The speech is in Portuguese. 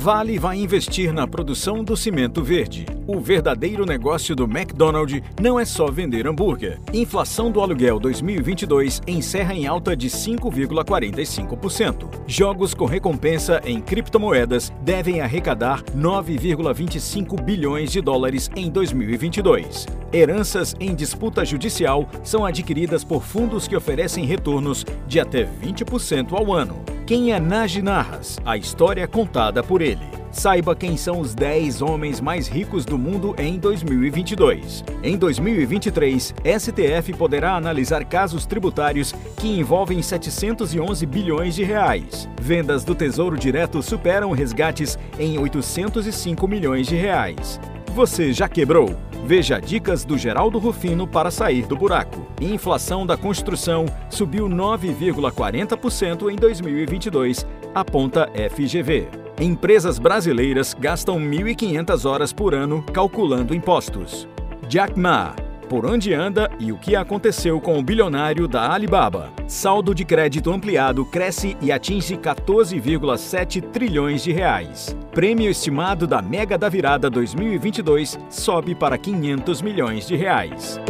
Vale vai investir na produção do cimento verde. O verdadeiro negócio do McDonald's não é só vender hambúrguer. Inflação do aluguel 2022 encerra em alta de 5,45%. Jogos com recompensa em criptomoedas devem arrecadar 9,25 bilhões de dólares em 2022. Heranças em disputa judicial são adquiridas por fundos que oferecem retornos de até 20% ao ano. Quem é Naj Narras? A história contada por ele. Saiba quem são os 10 homens mais ricos do mundo em 2022. Em 2023, STF poderá analisar casos tributários que envolvem 711 bilhões de reais. Vendas do Tesouro Direto superam resgates em 805 milhões de reais. Você já quebrou? Veja dicas do Geraldo Rufino para sair do buraco. Inflação da construção subiu 9,40% em 2022, aponta FGV. Empresas brasileiras gastam 1.500 horas por ano calculando impostos. Jack Ma por onde anda e o que aconteceu com o bilionário da Alibaba. Saldo de crédito ampliado cresce e atinge 14,7 trilhões de reais. Prêmio estimado da Mega da Virada 2022 sobe para 500 milhões de reais.